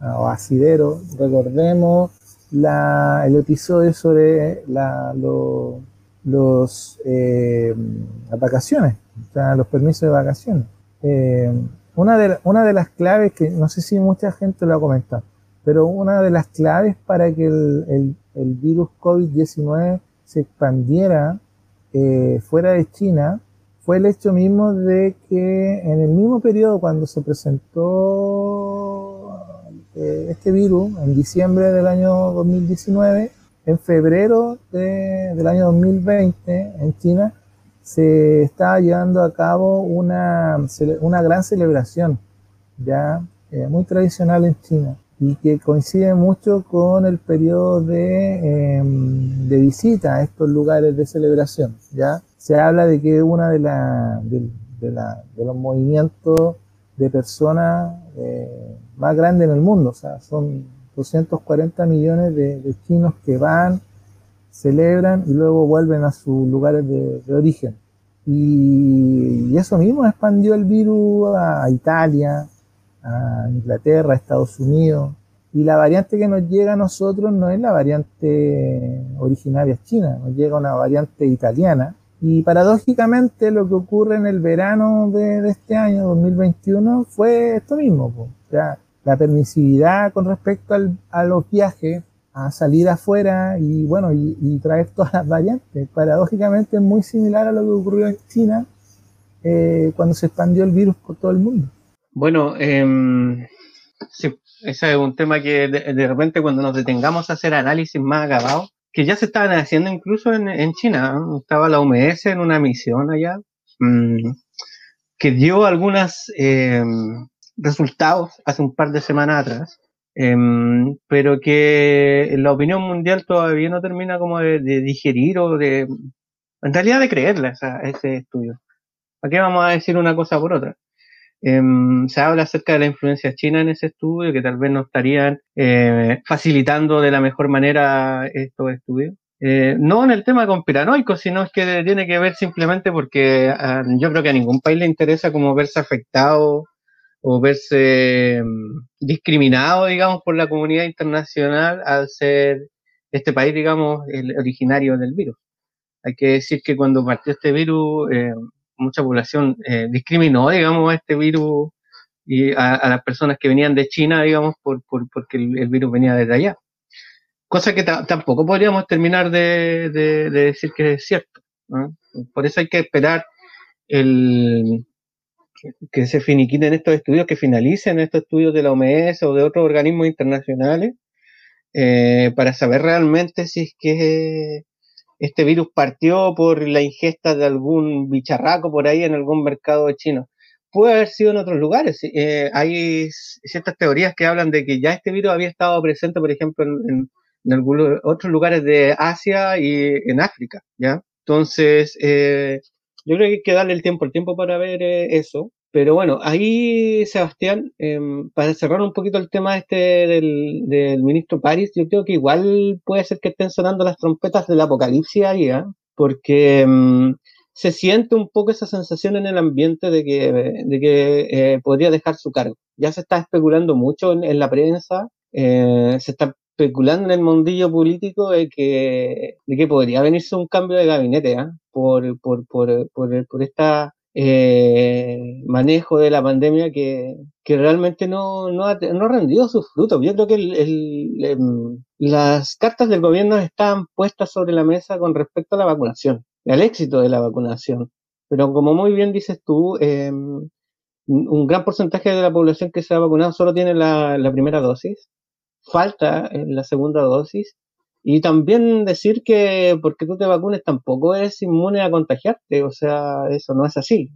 ah, o asidero. Recordemos la, el episodio sobre la, los, eh, las vacaciones, o sea, los permisos de vacaciones. Eh, una, de, una de las claves que no sé si mucha gente lo ha comentado, pero una de las claves para que el, el, el virus COVID-19 se expandiera eh, fuera de China fue el hecho mismo de que en el mismo periodo cuando se presentó eh, este virus, en diciembre del año 2019, en febrero del año 2020, en China, se estaba llevando a cabo una, una gran celebración, ya eh, muy tradicional en China, y que coincide mucho con el periodo de, em, de visita a estos lugares de celebración, ya se habla de que una de, la, de, la, de los movimientos de personas eh, más grandes en el mundo, o sea, son 240 millones de, chinos que van, celebran y luego vuelven a sus lugares de, origen. Y, eso mismo expandió el virus a, Italia, a Inglaterra, a Estados Unidos. Y la variante que nos llega a nosotros no es la variante originaria china, nos llega una variante italiana, y paradójicamente lo que ocurre en el verano de, este año, 2021, fue esto mismo. O sea, la permisividad con respecto al, a los viajes, a salir afuera y bueno, y, traer todas las variantes. Paradójicamente es muy similar a lo que ocurrió en China eh, cuando se expandió el virus por todo el mundo. Bueno, eh, sí, ese es un tema que de, repente cuando nos detengamos a hacer análisis más acabados, que ya se estaban haciendo incluso en, en China. Estaba la OMS en una misión allá mmm, que dio algunos eh, resultados hace un par de semanas atrás, eh, pero que la opinión mundial todavía no termina como de, de digerir o de, en realidad de creerla a ese estudio. ¿Para qué vamos a decir una cosa por otra? Em, se habla acerca de la influencia china en ese estudio, que tal vez no estarían eh, facilitando de la mejor manera estos estudios. Eh, no en el tema conspiranoico, sino es que tiene que ver simplemente porque ah, yo creo que a ningún país le interesa como verse afectado o verse em, discriminado, digamos, por la comunidad internacional al ser este país, digamos, el originario del virus. Hay que decir que cuando partió este virus, eh, mucha población eh, discriminó, digamos, a este virus y a, las personas que venían de China, digamos, por, por porque el, virus venía desde allá. Cosa que tampoco podríamos terminar de, decir que es cierto. Por eso hay que esperar el, que se finiquiten estos estudios, que finalicen estos estudios de la OMS o de otros organismos internacionales, eh, para saber realmente si es que este virus partió por la ingesta de algún bicharraco por ahí en algún mercado chino. Puede haber sido en otros lugares. Eh, hay ciertas teorías que hablan de que ya este virus había estado presente, por ejemplo, en, algunos otros lugares de Asia y en África, ¿ya? Entonces, eh, yo creo que hay que darle el tiempo, el tiempo para ver eh, eso. pero bueno, ahí, Sebastián, em, para cerrar un poquito el tema este del, del, ministro París, yo creo que igual puede ser que estén sonando las trompetas del apocalipsis ahí, ¿eh? porque em, se siente un poco esa sensación en el ambiente de que, de que eh, podría dejar su cargo. Ya se está especulando mucho en, la prensa, eh, se está especulando en el mundillo político de que, de que podría venirse un cambio de gabinete ¿eh? por, por, por, por, por esta eh, manejo de la pandemia que, que realmente no, no, ha, no, ha, rendido sus frutos. Yo creo que em, las cartas del gobierno están puestas sobre la mesa con respecto a la vacunación, al éxito de la vacunación. Pero como muy bien dices tú, eh, un gran porcentaje de la población que se ha vacunado solo tiene la primera dosis, falta la segunda dosis y también decir que porque tú te vacunes tampoco eres inmune a contagiarte, o sea, eso no es así.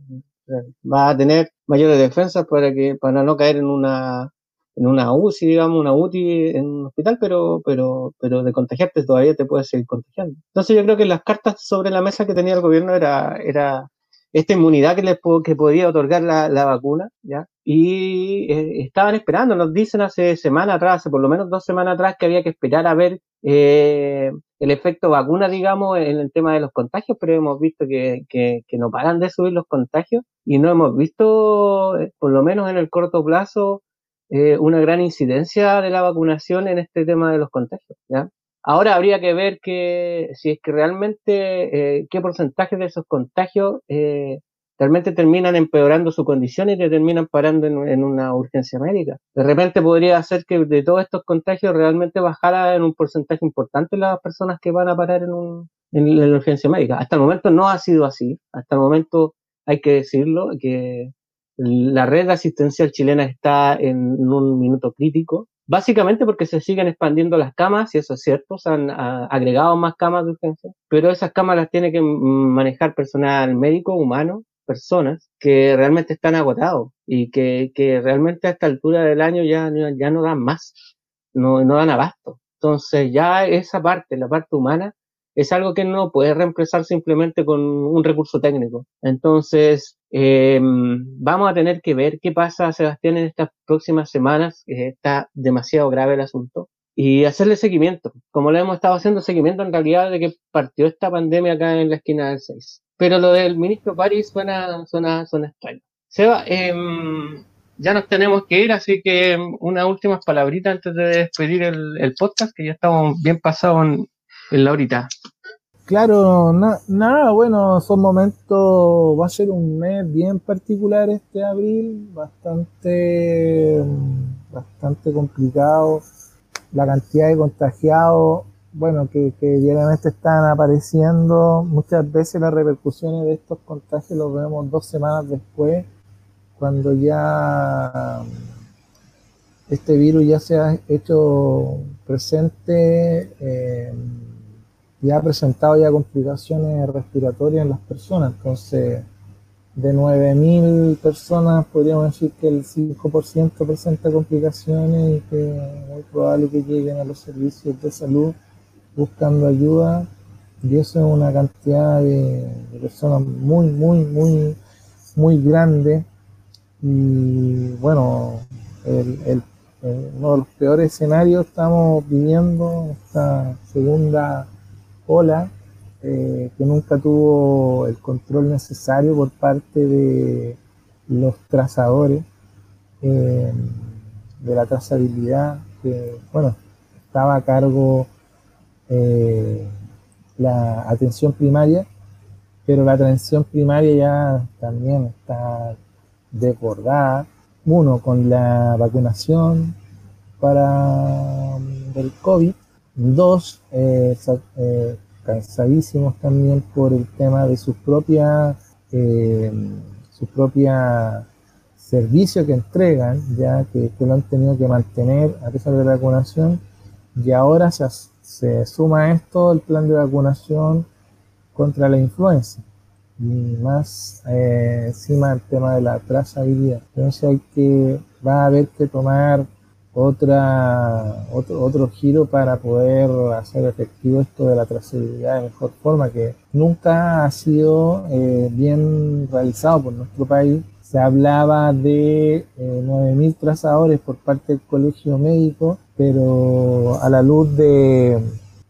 Va a tener mayores defensas para que para no caer en una en una UCI, digamos, una UTI en un hospital, pero pero pero de contagiarte todavía te puedes seguir contagiando. Entonces yo creo que las cartas sobre la mesa que tenía el gobierno era era esta inmunidad que les que podía otorgar la, la vacuna, ¿ya? Y eh, estaban esperando, nos dicen hace semana atrás, hace por lo menos dos semanas atrás, que había que esperar a ver eh, el efecto vacuna, digamos, en el tema de los contagios, pero hemos visto que, que, no paran de subir los contagios y no hemos visto, eh, por lo menos en el corto plazo, una gran incidencia de la vacunación en este tema de los contagios, ¿ya? Ahora habría que ver que si es que realmente eh, qué porcentaje de esos contagios eh, realmente terminan empeorando su condición y te terminan parando en, una urgencia médica. De repente podría ser que de todos estos contagios realmente bajara en un porcentaje importante las personas que van a parar en, un, en la urgencia médica. Hasta el momento no ha sido así. Hasta el momento hay que decirlo que la red asistencial chilena está en un minuto crítico Básicamente porque se siguen expandiendo las camas, y eso es cierto, se han agregado más camas de urgencia, pero esas camas las tiene que manejar personal médico, humano, personas que realmente están agotados y que, que realmente a esta altura del año ya, ya no dan más, no, no dan abasto. Entonces ya esa parte, la parte humana, es algo que no puede reemplazar simplemente con un recurso técnico. Entonces, eh, vamos a tener que ver qué pasa, Sebastián, en estas próximas semanas. está demasiado grave el asunto. Y hacerle seguimiento, como le hemos estado haciendo seguimiento en realidad de que partió esta pandemia acá en la esquina del 6. Pero lo del ministro París suena, suena, suena extraño. Seba, eh, ya nos tenemos que ir, así que em, unas últimas palabritas antes de despedir el, el podcast, que ya estamos bien pasados en, en la horita. Claro, nada, bueno, son momentos, va a ser un mes bien particular este abril, bastante, bastante complicado. La cantidad de contagiados, bueno, que, que diariamente están apareciendo, muchas veces las repercusiones de estos contagios los vemos dos semanas después, cuando ya este virus ya se ha hecho presente. Eh, y ha presentado ya complicaciones respiratorias en las personas. Entonces, de 9.000 personas, podríamos decir que el 5% presenta complicaciones y que es muy probable que lleguen a los servicios de salud buscando ayuda. Y eso es una cantidad de, personas muy, muy, muy, muy grande. Y bueno, el, uno de los peores escenarios estamos viviendo esta segunda ola eh, que nunca tuvo el control necesario por parte de los trazadores eh, de la trazabilidad que bueno estaba a cargo eh, la atención primaria pero la atención primaria ya también está desbordada. Uno con la vacunación para el COVID Dos, eh, eh, cansadísimos también por el tema de sus propias eh, su propia servicio que entregan, ya que, lo han tenido que mantener a pesar de la vacunación, y ahora se, se suma a esto el plan de vacunación contra la influenza y más eh, encima el tema de la trazabilidad. Entonces hay que, va a haber que tomar otra, otro, otro giro para poder hacer efectivo esto de la trazabilidad de mejor forma, que nunca ha sido eh, bien realizado por nuestro país. se hablaba de eh, 9.000 trazadores por parte del colegio médico, pero a la luz de,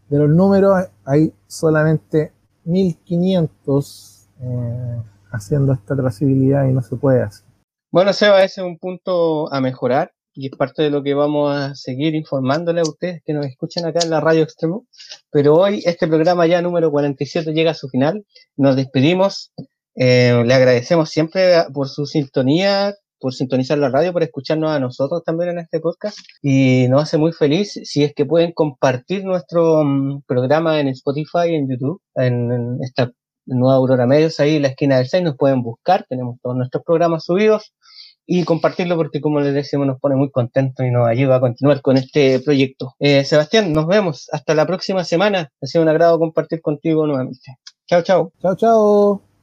de los números hay solamente 1.500 eh, haciendo esta trazabilidad y no se puede hacer. Bueno, Seba, ese es un punto a mejorar y es parte de lo que vamos a seguir informándole a ustedes que nos escuchan acá en la radio Extremo. Pero hoy este programa ya número 47 llega a su final. Nos despedimos. Eh, le agradecemos siempre por su sintonía, por sintonizar la radio, por escucharnos a nosotros también en este podcast. Y nos hace muy feliz si es que pueden compartir nuestro um, programa en Spotify, en YouTube, en, en esta nueva Aurora Medios, ahí en la esquina del 6 nos pueden buscar, tenemos todos nuestros programas subidos y compartirlo porque como les decimos nos pone muy contentos y nos ayuda a continuar con este proyecto. Eh, Sebastián, nos vemos hasta la próxima semana. Ha sido un agrado compartir contigo nuevamente. Chao, chao. Chao, chao.